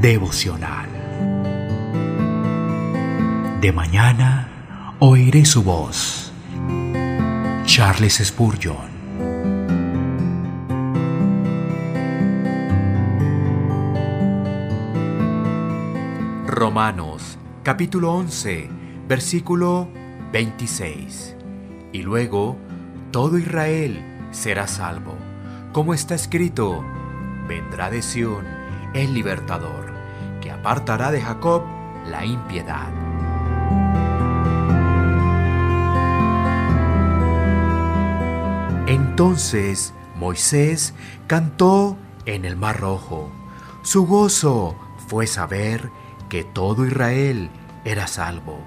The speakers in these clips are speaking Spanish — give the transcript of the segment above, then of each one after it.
devocional. De mañana oiré su voz. Charles Spurgeon. Romanos capítulo 11, versículo 26. Y luego todo Israel será salvo, como está escrito, vendrá de Sión el libertador, que apartará de Jacob la impiedad. Entonces Moisés cantó en el Mar Rojo. Su gozo fue saber que todo Israel era salvo.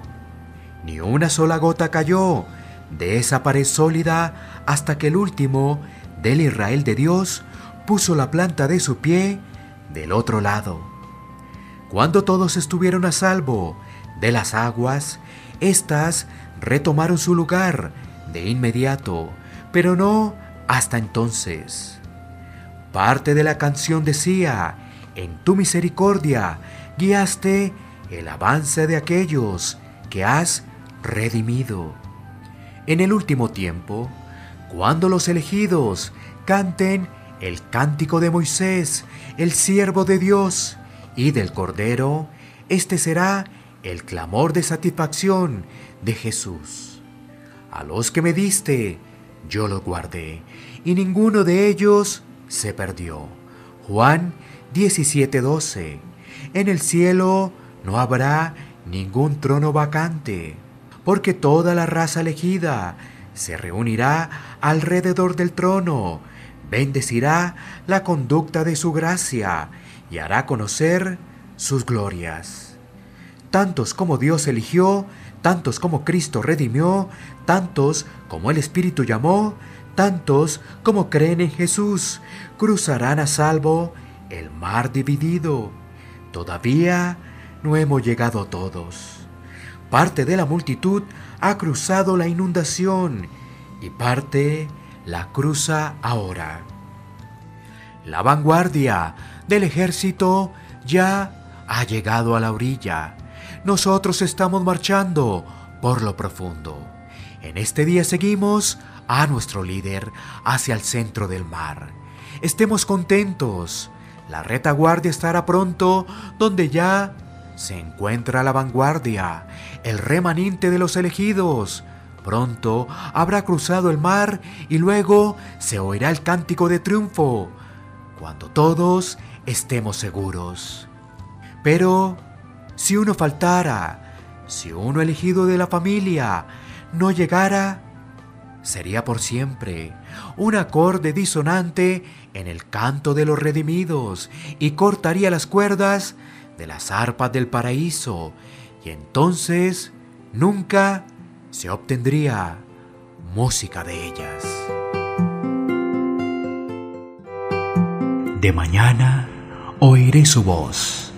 Ni una sola gota cayó de esa pared sólida hasta que el último del Israel de Dios puso la planta de su pie del otro lado. Cuando todos estuvieron a salvo de las aguas, éstas retomaron su lugar de inmediato, pero no hasta entonces. Parte de la canción decía, en tu misericordia guiaste el avance de aquellos que has redimido. En el último tiempo, cuando los elegidos canten el cántico de Moisés, el siervo de Dios, y del Cordero, este será el clamor de satisfacción de Jesús. A los que me diste, yo los guardé, y ninguno de ellos se perdió. Juan 17:12. En el cielo no habrá ningún trono vacante, porque toda la raza elegida se reunirá alrededor del trono, bendecirá la conducta de su gracia y hará conocer sus glorias. Tantos como Dios eligió, tantos como Cristo redimió, tantos como el Espíritu llamó, tantos como creen en Jesús, cruzarán a salvo el mar dividido. Todavía no hemos llegado todos. Parte de la multitud ha cruzado la inundación y parte la cruza ahora. La vanguardia del ejército ya ha llegado a la orilla. Nosotros estamos marchando por lo profundo. En este día seguimos a nuestro líder hacia el centro del mar. Estemos contentos. La retaguardia estará pronto donde ya se encuentra la vanguardia, el remanente de los elegidos. Pronto habrá cruzado el mar y luego se oirá el cántico de triunfo, cuando todos estemos seguros. Pero si uno faltara, si uno elegido de la familia no llegara, sería por siempre un acorde disonante en el canto de los redimidos y cortaría las cuerdas de las arpas del paraíso y entonces nunca se obtendría música de ellas. De mañana oiré su voz